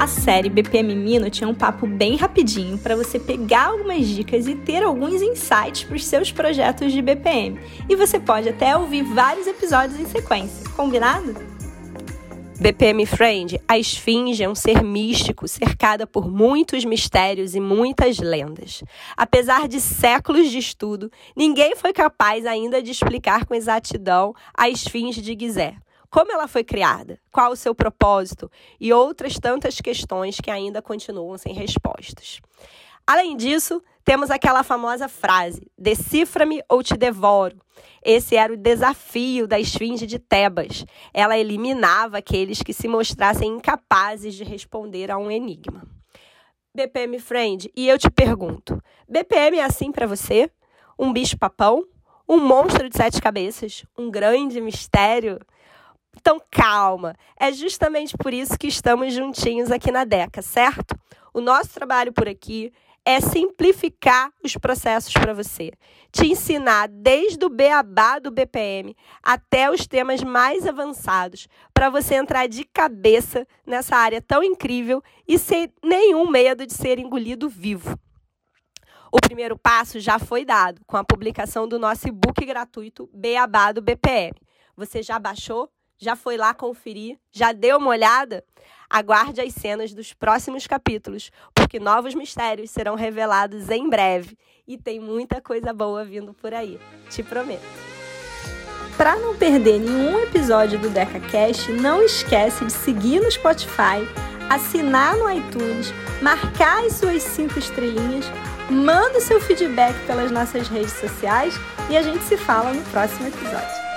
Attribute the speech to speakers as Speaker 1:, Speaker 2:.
Speaker 1: A série BPM Mino tinha um papo bem rapidinho para você pegar algumas dicas e ter alguns insights para os seus projetos de BPM. E você pode até ouvir vários episódios em sequência, combinado?
Speaker 2: BPM Friend, a esfinge é um ser místico cercada por muitos mistérios e muitas lendas. Apesar de séculos de estudo, ninguém foi capaz ainda de explicar com exatidão a esfinge de Gizé como ela foi criada, qual o seu propósito e outras tantas questões que ainda continuam sem respostas. Além disso, temos aquela famosa frase: decifra-me ou te devoro. Esse era o desafio da esfinge de Tebas. Ela eliminava aqueles que se mostrassem incapazes de responder a um enigma. BPM Friend, e eu te pergunto: BPM é assim para você? Um bicho-papão? Um monstro de sete cabeças? Um grande mistério? Então, calma. É justamente por isso que estamos juntinhos aqui na DECA, certo? O nosso trabalho por aqui é simplificar os processos para você, te ensinar desde o beabá do BPM até os temas mais avançados, para você entrar de cabeça nessa área tão incrível e sem nenhum medo de ser engolido vivo. O primeiro passo já foi dado com a publicação do nosso e-book gratuito Beabá do BPM. Você já baixou? Já foi lá conferir? Já deu uma olhada? Aguarde as cenas dos próximos capítulos, porque novos mistérios serão revelados em breve e tem muita coisa boa vindo por aí, te prometo.
Speaker 1: Para não perder nenhum episódio do DecaCast, não esquece de seguir no Spotify, assinar no iTunes, marcar as suas cinco estrelinhas, manda seu feedback pelas nossas redes sociais e a gente se fala no próximo episódio.